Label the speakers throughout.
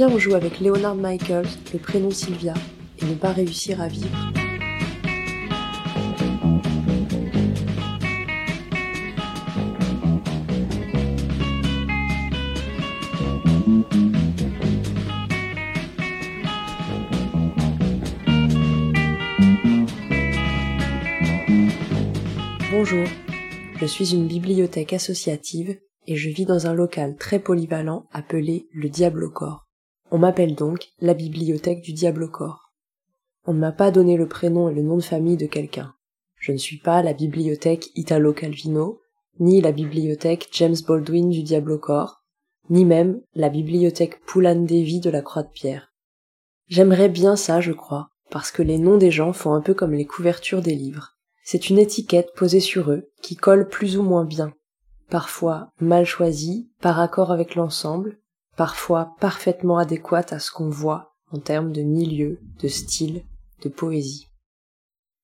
Speaker 1: On joue avec Leonard Michaels, le prénom Sylvia, et ne pas réussir à vivre. Bonjour, je suis une bibliothèque associative et je vis dans un local très polyvalent appelé le Diable au corps. On m'appelle donc la bibliothèque du Diable au corps. On ne m'a pas donné le prénom et le nom de famille de quelqu'un. Je ne suis pas la bibliothèque Italo Calvino, ni la bibliothèque James Baldwin du Diable au corps, ni même la bibliothèque Poulan Devi de la Croix de Pierre. J'aimerais bien ça, je crois, parce que les noms des gens font un peu comme les couvertures des livres. C'est une étiquette posée sur eux qui colle plus ou moins bien, parfois mal choisie, par accord avec l'ensemble, parfois parfaitement adéquate à ce qu'on voit en termes de milieu, de style, de poésie.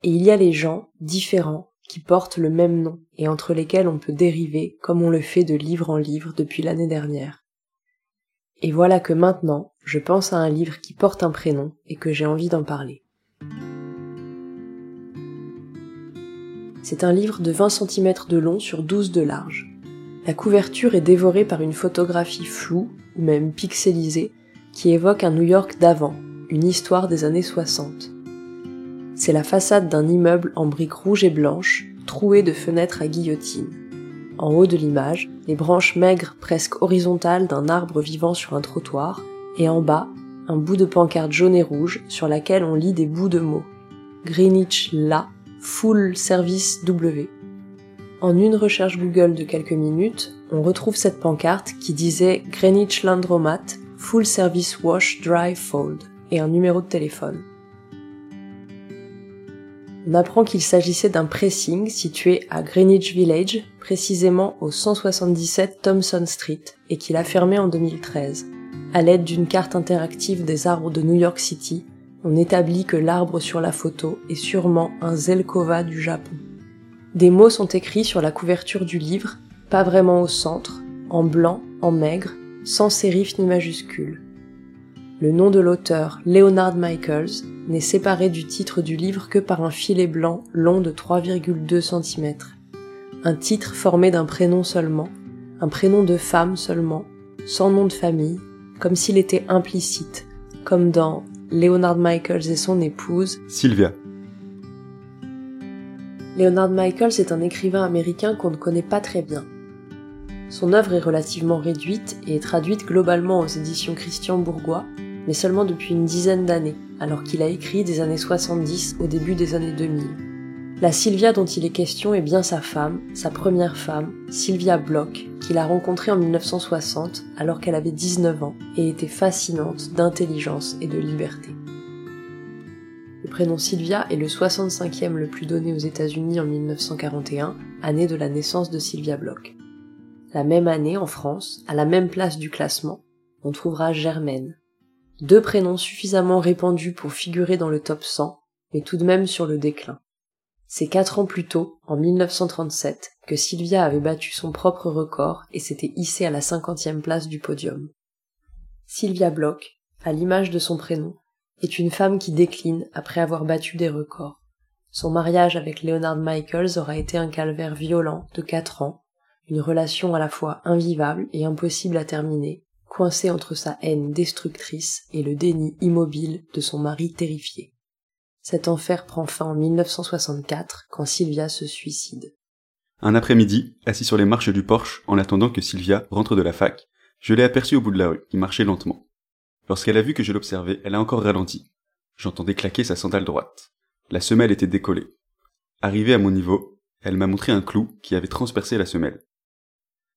Speaker 1: Et il y a les gens différents qui portent le même nom et entre lesquels on peut dériver comme on le fait de livre en livre depuis l'année dernière. Et voilà que maintenant, je pense à un livre qui porte un prénom et que j'ai envie d'en parler. C'est un livre de 20 cm de long sur 12 de large. La couverture est dévorée par une photographie floue, ou même pixelisée, qui évoque un New York d'avant, une histoire des années 60. C'est la façade d'un immeuble en briques rouges et blanches, trouée de fenêtres à guillotine. En haut de l'image, les branches maigres presque horizontales d'un arbre vivant sur un trottoir, et en bas, un bout de pancarte jaune et rouge sur laquelle on lit des bouts de mots. Greenwich là, Full Service W. En une recherche Google de quelques minutes, on retrouve cette pancarte qui disait Greenwich Landromat Full Service Wash Dry Fold et un numéro de téléphone. On apprend qu'il s'agissait d'un pressing situé à Greenwich Village, précisément au 177 Thompson Street, et qu'il a fermé en 2013. À l'aide d'une carte interactive des arbres de New York City, on établit que l'arbre sur la photo est sûrement un Zelkova du Japon. Des mots sont écrits sur la couverture du livre, pas vraiment au centre, en blanc, en maigre, sans sérif ni majuscule. Le nom de l'auteur, Leonard Michaels, n'est séparé du titre du livre que par un filet blanc long de 3,2 cm. Un titre formé d'un prénom seulement, un prénom de femme seulement, sans nom de famille, comme s'il était implicite, comme dans Leonard Michaels et son épouse,
Speaker 2: Sylvia.
Speaker 1: Leonard Michaels est un écrivain américain qu'on ne connaît pas très bien. Son œuvre est relativement réduite et est traduite globalement aux éditions Christian Bourgois, mais seulement depuis une dizaine d'années, alors qu'il a écrit des années 70 au début des années 2000. La Sylvia dont il est question est bien sa femme, sa première femme, Sylvia Bloch, qu'il a rencontrée en 1960 alors qu'elle avait 19 ans et était fascinante d'intelligence et de liberté. Prénom Sylvia est le 65e le plus donné aux États-Unis en 1941, année de la naissance de Sylvia Bloch. La même année, en France, à la même place du classement, on trouvera Germaine. Deux prénoms suffisamment répandus pour figurer dans le top 100, mais tout de même sur le déclin. C'est quatre ans plus tôt, en 1937, que Sylvia avait battu son propre record et s'était hissée à la cinquantième place du podium. Sylvia Bloch, à l'image de son prénom, est une femme qui décline après avoir battu des records. Son mariage avec Leonard Michaels aura été un calvaire violent de quatre ans, une relation à la fois invivable et impossible à terminer, coincée entre sa haine destructrice et le déni immobile de son mari terrifié. Cet enfer prend fin en 1964 quand Sylvia se suicide.
Speaker 2: Un après-midi, assis sur les marches du porche en attendant que Sylvia rentre de la fac, je l'ai aperçue au bout de la rue, qui marchait lentement. Lorsqu'elle a vu que je l'observais, elle a encore ralenti. J'entendais claquer sa sandale droite. La semelle était décollée. Arrivée à mon niveau, elle m'a montré un clou qui avait transpercé la semelle.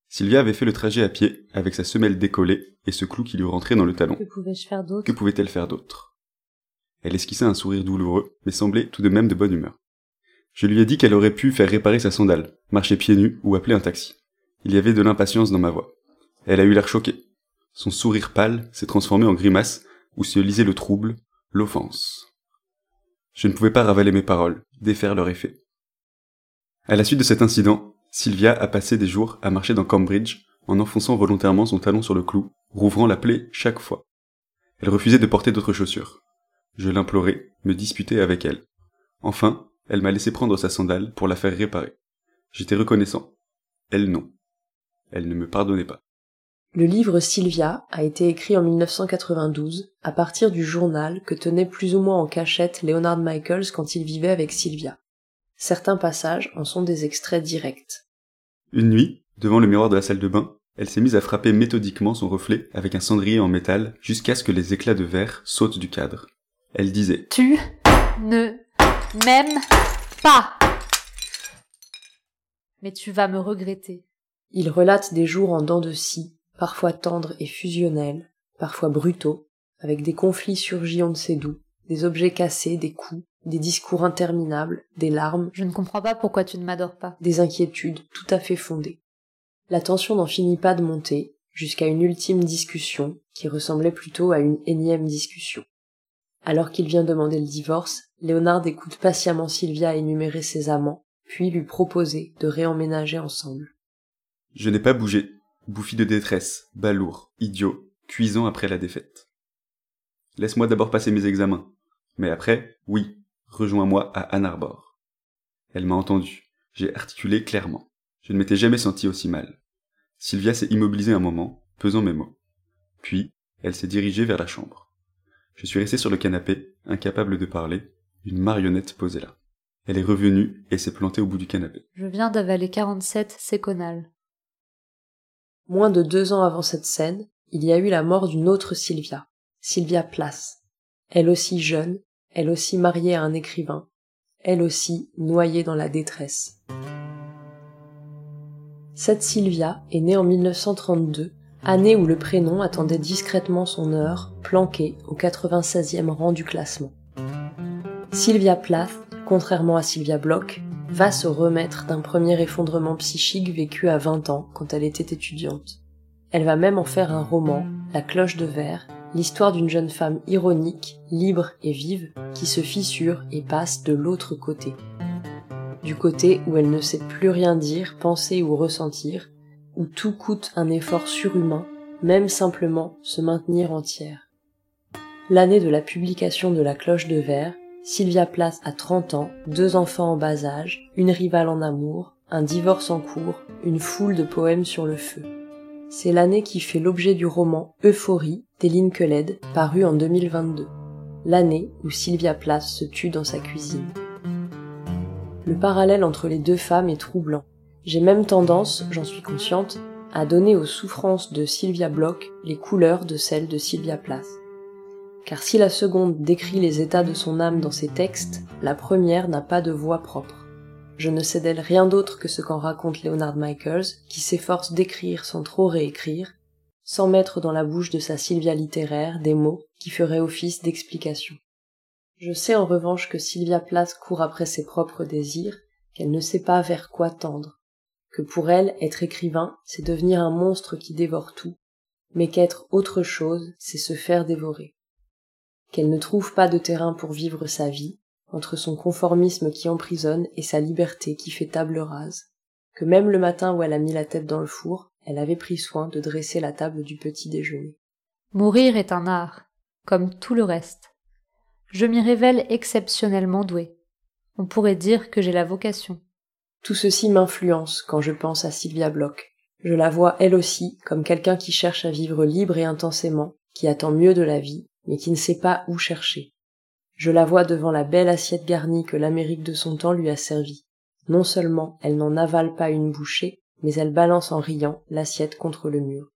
Speaker 2: Sylvia avait fait le trajet à pied, avec sa semelle décollée et ce clou qui lui rentrait dans le talon.
Speaker 1: Que pouvais-je faire d'autre?
Speaker 2: Que pouvait-elle faire d'autre? Elle esquissait un sourire douloureux, mais semblait tout de même de bonne humeur. Je lui ai dit qu'elle aurait pu faire réparer sa sandale, marcher pieds nus ou appeler un taxi. Il y avait de l'impatience dans ma voix. Elle a eu l'air choquée. Son sourire pâle s'est transformé en grimace où se lisait le trouble, l'offense. Je ne pouvais pas ravaler mes paroles, défaire leur effet. À la suite de cet incident, Sylvia a passé des jours à marcher dans Cambridge en enfonçant volontairement son talon sur le clou, rouvrant la plaie chaque fois. Elle refusait de porter d'autres chaussures. Je l'implorais, me disputais avec elle. Enfin, elle m'a laissé prendre sa sandale pour la faire réparer. J'étais reconnaissant. Elle non. Elle ne me pardonnait pas.
Speaker 1: Le livre Sylvia a été écrit en 1992 à partir du journal que tenait plus ou moins en cachette Leonard Michaels quand il vivait avec Sylvia. Certains passages en sont des extraits directs.
Speaker 2: Une nuit, devant le miroir de la salle de bain, elle s'est mise à frapper méthodiquement son reflet avec un cendrier en métal jusqu'à ce que les éclats de verre sautent du cadre. Elle disait
Speaker 3: Tu ne m'aimes pas. Mais tu vas me regretter.
Speaker 1: Il relate des jours en dents de scie, parfois tendres et fusionnels, parfois brutaux, avec des conflits surgis on ne sait d'où, des objets cassés, des coups, des discours interminables, des larmes.
Speaker 3: Je ne comprends pas pourquoi tu ne m'adores pas.
Speaker 1: Des inquiétudes tout à fait fondées. La tension n'en finit pas de monter, jusqu'à une ultime discussion, qui ressemblait plutôt à une énième discussion. Alors qu'il vient demander le divorce, Léonard écoute patiemment Sylvia énumérer ses amants, puis lui proposer de réemménager ensemble.
Speaker 2: Je n'ai pas bougé, bouffi de détresse, balourd, idiot, cuisant après la défaite. Laisse-moi d'abord passer mes examens. Mais après, oui, rejoins-moi à Ann Arbor. Elle m'a entendu. J'ai articulé clairement. Je ne m'étais jamais senti aussi mal. Sylvia s'est immobilisée un moment, pesant mes mots. Puis, elle s'est dirigée vers la chambre. Je suis resté sur le canapé, incapable de parler, une marionnette posée là. Elle est revenue et s'est plantée au bout du canapé.
Speaker 3: Je viens d'avaler 47 séconales.
Speaker 1: Moins de deux ans avant cette scène, il y a eu la mort d'une autre Sylvia, Sylvia Plath. Elle aussi jeune, elle aussi mariée à un écrivain, elle aussi noyée dans la détresse. Cette Sylvia est née en 1932, année où le prénom attendait discrètement son heure, planqué au 96e rang du classement. Sylvia Plath, contrairement à Sylvia Bloch, va se remettre d'un premier effondrement psychique vécu à 20 ans quand elle était étudiante. Elle va même en faire un roman, La cloche de verre, l'histoire d'une jeune femme ironique, libre et vive qui se fissure et passe de l'autre côté. Du côté où elle ne sait plus rien dire, penser ou ressentir, où tout coûte un effort surhumain, même simplement se maintenir entière. L'année de la publication de La cloche de verre, Sylvia Place a 30 ans, deux enfants en bas âge, une rivale en amour, un divorce en cours, une foule de poèmes sur le feu. C'est l'année qui fait l'objet du roman Euphorie d'Eline Keled, paru en 2022. L'année où Sylvia Place se tue dans sa cuisine. Le parallèle entre les deux femmes est troublant. J'ai même tendance, j'en suis consciente, à donner aux souffrances de Sylvia Bloch les couleurs de celles de Sylvia Place car si la seconde décrit les états de son âme dans ses textes, la première n'a pas de voix propre. Je ne sais d'elle rien d'autre que ce qu'en raconte Leonard Michaels, qui s'efforce d'écrire sans trop réécrire, sans mettre dans la bouche de sa Sylvia littéraire des mots qui feraient office d'explication. Je sais en revanche que Sylvia Plath court après ses propres désirs, qu'elle ne sait pas vers quoi tendre, que pour elle, être écrivain, c'est devenir un monstre qui dévore tout, mais qu'être autre chose, c'est se faire dévorer qu'elle ne trouve pas de terrain pour vivre sa vie, entre son conformisme qui emprisonne et sa liberté qui fait table rase, que même le matin où elle a mis la tête dans le four, elle avait pris soin de dresser la table du petit déjeuner.
Speaker 3: Mourir est un art, comme tout le reste. Je m'y révèle exceptionnellement douée. On pourrait dire que j'ai la vocation.
Speaker 1: Tout ceci m'influence quand je pense à Sylvia Bloch. Je la vois elle aussi comme quelqu'un qui cherche à vivre libre et intensément, qui attend mieux de la vie, mais qui ne sait pas où chercher. Je la vois devant la belle assiette garnie que l'Amérique de son temps lui a servie. Non seulement elle n'en avale pas une bouchée, mais elle balance en riant l'assiette contre le mur.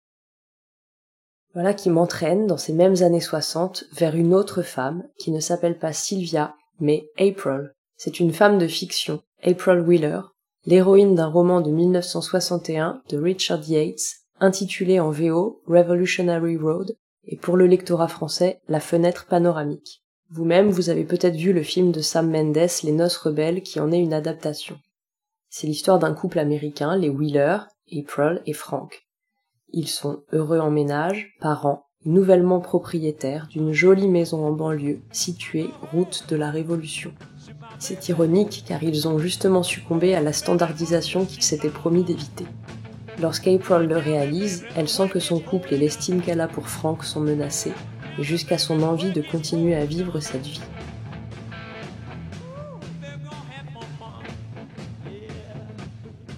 Speaker 1: Voilà qui m'entraîne, dans ces mêmes années soixante, vers une autre femme, qui ne s'appelle pas Sylvia, mais April. C'est une femme de fiction, April Wheeler, l'héroïne d'un roman de 1961 de Richard Yates, intitulé en VO Revolutionary Road, et pour le lectorat français, La fenêtre panoramique. Vous-même, vous avez peut-être vu le film de Sam Mendes, Les Noces rebelles, qui en est une adaptation. C'est l'histoire d'un couple américain, les Wheeler, April et Frank. Ils sont heureux en ménage, parents, nouvellement propriétaires d'une jolie maison en banlieue située route de la Révolution. C'est ironique car ils ont justement succombé à la standardisation qu'ils s'étaient promis d'éviter. Lorsqu'April le réalise, elle sent que son couple et l'estime qu'elle a pour Frank sont menacés, jusqu'à son envie de continuer à vivre cette vie.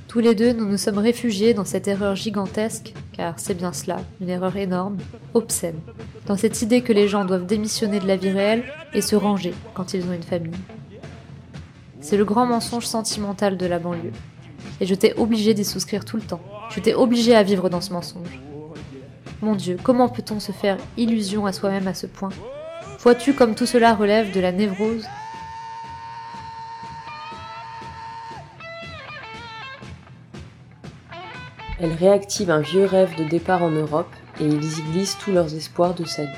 Speaker 3: Tous les deux, nous nous sommes réfugiés dans cette erreur gigantesque, car c'est bien cela, une erreur énorme, obscène, dans cette idée que les gens doivent démissionner de la vie réelle et se ranger quand ils ont une famille. C'est le grand mensonge sentimental de la banlieue. Et je t'ai obligé d'y souscrire tout le temps. Je t'ai obligé à vivre dans ce mensonge. Mon Dieu, comment peut-on se faire illusion à soi-même à ce point? Vois-tu comme tout cela relève de la névrose?
Speaker 1: Elle réactive un vieux rêve de départ en Europe et ils y glissent tous leurs espoirs de salut.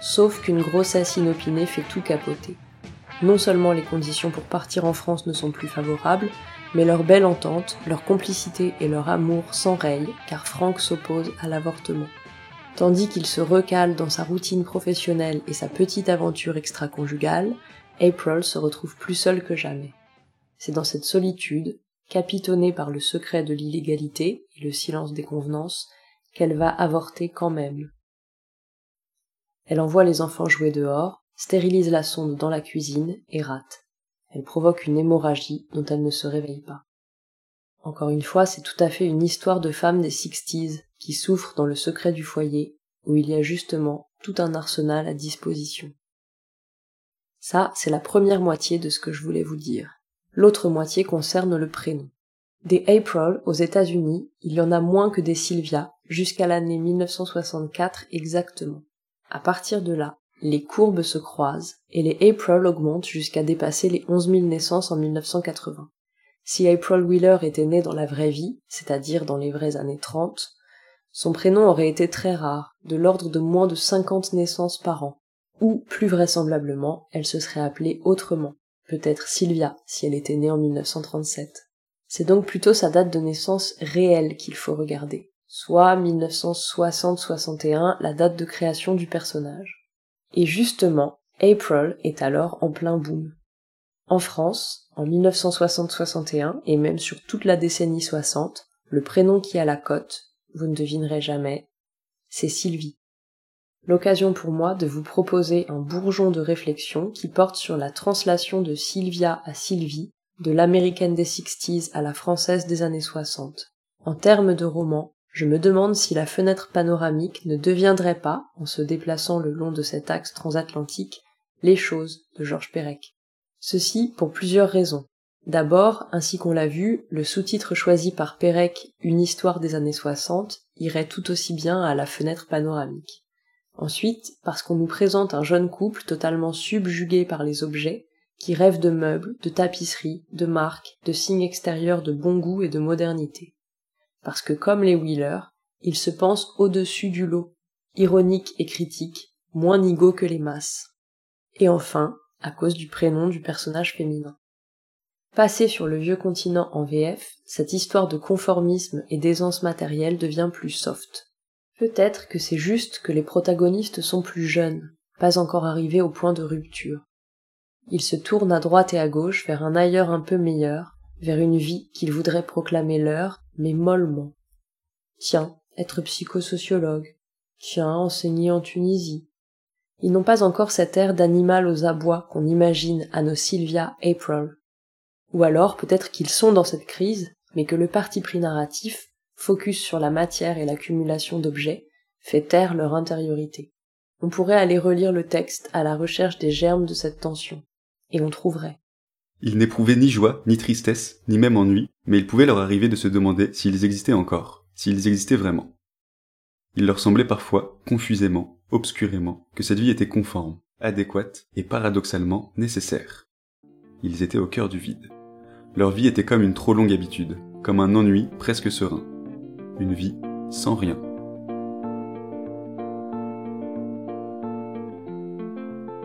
Speaker 1: Sauf qu'une grossesse inopinée fait tout capoter. Non seulement les conditions pour partir en France ne sont plus favorables, mais leur belle entente, leur complicité et leur amour s'enrayent car Frank s'oppose à l'avortement. Tandis qu'il se recale dans sa routine professionnelle et sa petite aventure extra-conjugale, April se retrouve plus seule que jamais. C'est dans cette solitude, capitonnée par le secret de l'illégalité et le silence des convenances, qu'elle va avorter quand même. Elle envoie les enfants jouer dehors, stérilise la sonde dans la cuisine et rate. Elle provoque une hémorragie dont elle ne se réveille pas. Encore une fois, c'est tout à fait une histoire de femme des sixties qui souffre dans le secret du foyer, où il y a justement tout un arsenal à disposition. Ça, c'est la première moitié de ce que je voulais vous dire. L'autre moitié concerne le prénom. Des April aux États-Unis, il y en a moins que des Sylvia, jusqu'à l'année 1964 exactement. À partir de là, les courbes se croisent et les April augmentent jusqu'à dépasser les 11 000 naissances en 1980. Si April Wheeler était née dans la vraie vie, c'est-à-dire dans les vraies années 30, son prénom aurait été très rare, de l'ordre de moins de 50 naissances par an. Ou, plus vraisemblablement, elle se serait appelée autrement, peut-être Sylvia si elle était née en 1937. C'est donc plutôt sa date de naissance réelle qu'il faut regarder, soit 1960-61, la date de création du personnage. Et justement, April est alors en plein boom. En France, en 1960-61, et même sur toute la décennie 60, le prénom qui a la cote, vous ne devinerez jamais, c'est Sylvie. L'occasion pour moi de vous proposer un bourgeon de réflexion qui porte sur la translation de Sylvia à Sylvie, de l'américaine des 60s à la française des années 60. En termes de roman, je me demande si la fenêtre panoramique ne deviendrait pas, en se déplaçant le long de cet axe transatlantique, les choses de Georges Perec. Ceci pour plusieurs raisons. D'abord, ainsi qu'on l'a vu, le sous-titre choisi par Perec, Une histoire des années 60, irait tout aussi bien à la fenêtre panoramique. Ensuite, parce qu'on nous présente un jeune couple totalement subjugué par les objets, qui rêve de meubles, de tapisseries, de marques, de signes extérieurs de bon goût et de modernité parce que comme les Wheeler, ils se pensent au-dessus du lot, ironiques et critiques, moins nigauds que les masses. Et enfin, à cause du prénom du personnage féminin. Passé sur le vieux continent en VF, cette histoire de conformisme et d'aisance matérielle devient plus soft. Peut-être que c'est juste que les protagonistes sont plus jeunes, pas encore arrivés au point de rupture. Ils se tournent à droite et à gauche vers un ailleurs un peu meilleur, vers une vie qu'ils voudraient proclamer leur, mais mollement. Tiens, être psychosociologue. Tiens, enseigner en Tunisie. Ils n'ont pas encore cet air d'animal aux abois qu'on imagine à nos Sylvia April. Ou alors peut-être qu'ils sont dans cette crise, mais que le parti pris narratif, focus sur la matière et l'accumulation d'objets, fait taire leur intériorité. On pourrait aller relire le texte à la recherche des germes de cette tension, et on trouverait.
Speaker 2: Ils n'éprouvaient ni joie, ni tristesse, ni même ennui, mais il pouvait leur arriver de se demander s'ils existaient encore, s'ils existaient vraiment. Il leur semblait parfois, confusément, obscurément, que cette vie était conforme, adéquate et paradoxalement nécessaire. Ils étaient au cœur du vide. Leur vie était comme une trop longue habitude, comme un ennui presque serein. Une vie sans rien.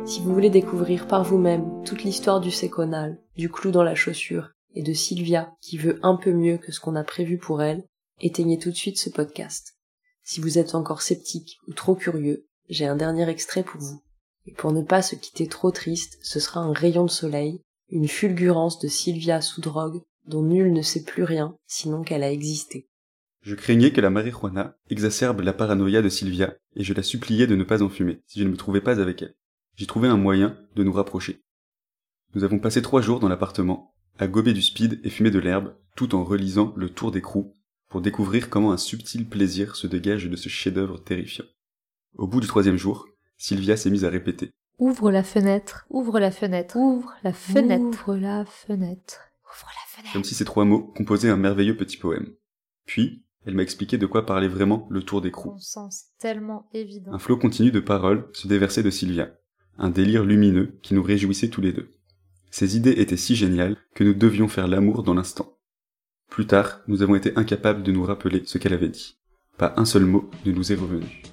Speaker 1: Si vous voulez découvrir par vous-même toute l'histoire du séconal, du clou dans la chaussure et de Sylvia qui veut un peu mieux que ce qu'on a prévu pour elle, éteignez tout de suite ce podcast. Si vous êtes encore sceptique ou trop curieux, j'ai un dernier extrait pour vous. Et pour ne pas se quitter trop triste, ce sera un rayon de soleil, une fulgurance de Sylvia sous drogue dont nul ne sait plus rien sinon qu'elle a existé.
Speaker 2: Je craignais que la marijuana exacerbe la paranoïa de Sylvia, et je la suppliais de ne pas en fumer, si je ne me trouvais pas avec elle. J'y trouvais un moyen de nous rapprocher. Nous avons passé trois jours dans l'appartement, à gober du speed et fumer de l'herbe, tout en relisant Le Tour d'écrou, pour découvrir comment un subtil plaisir se dégage de ce chef-d'œuvre terrifiant. Au bout du troisième jour, Sylvia s'est mise à répéter.
Speaker 3: Ouvre la fenêtre, ouvre la fenêtre, ouvre la fenêtre, ouvre la fenêtre, ouvre la fenêtre.
Speaker 2: Comme si ces trois mots composaient un merveilleux petit poème. Puis, elle m'a expliqué de quoi parlait vraiment le tour d'écrou.
Speaker 3: Bon sens tellement évident.
Speaker 2: Un flot continu de paroles se déversait de Sylvia. Un délire lumineux qui nous réjouissait tous les deux. Ces idées étaient si géniales que nous devions faire l'amour dans l'instant. Plus tard, nous avons été incapables de nous rappeler ce qu'elle avait dit. Pas un seul mot ne nous est revenu.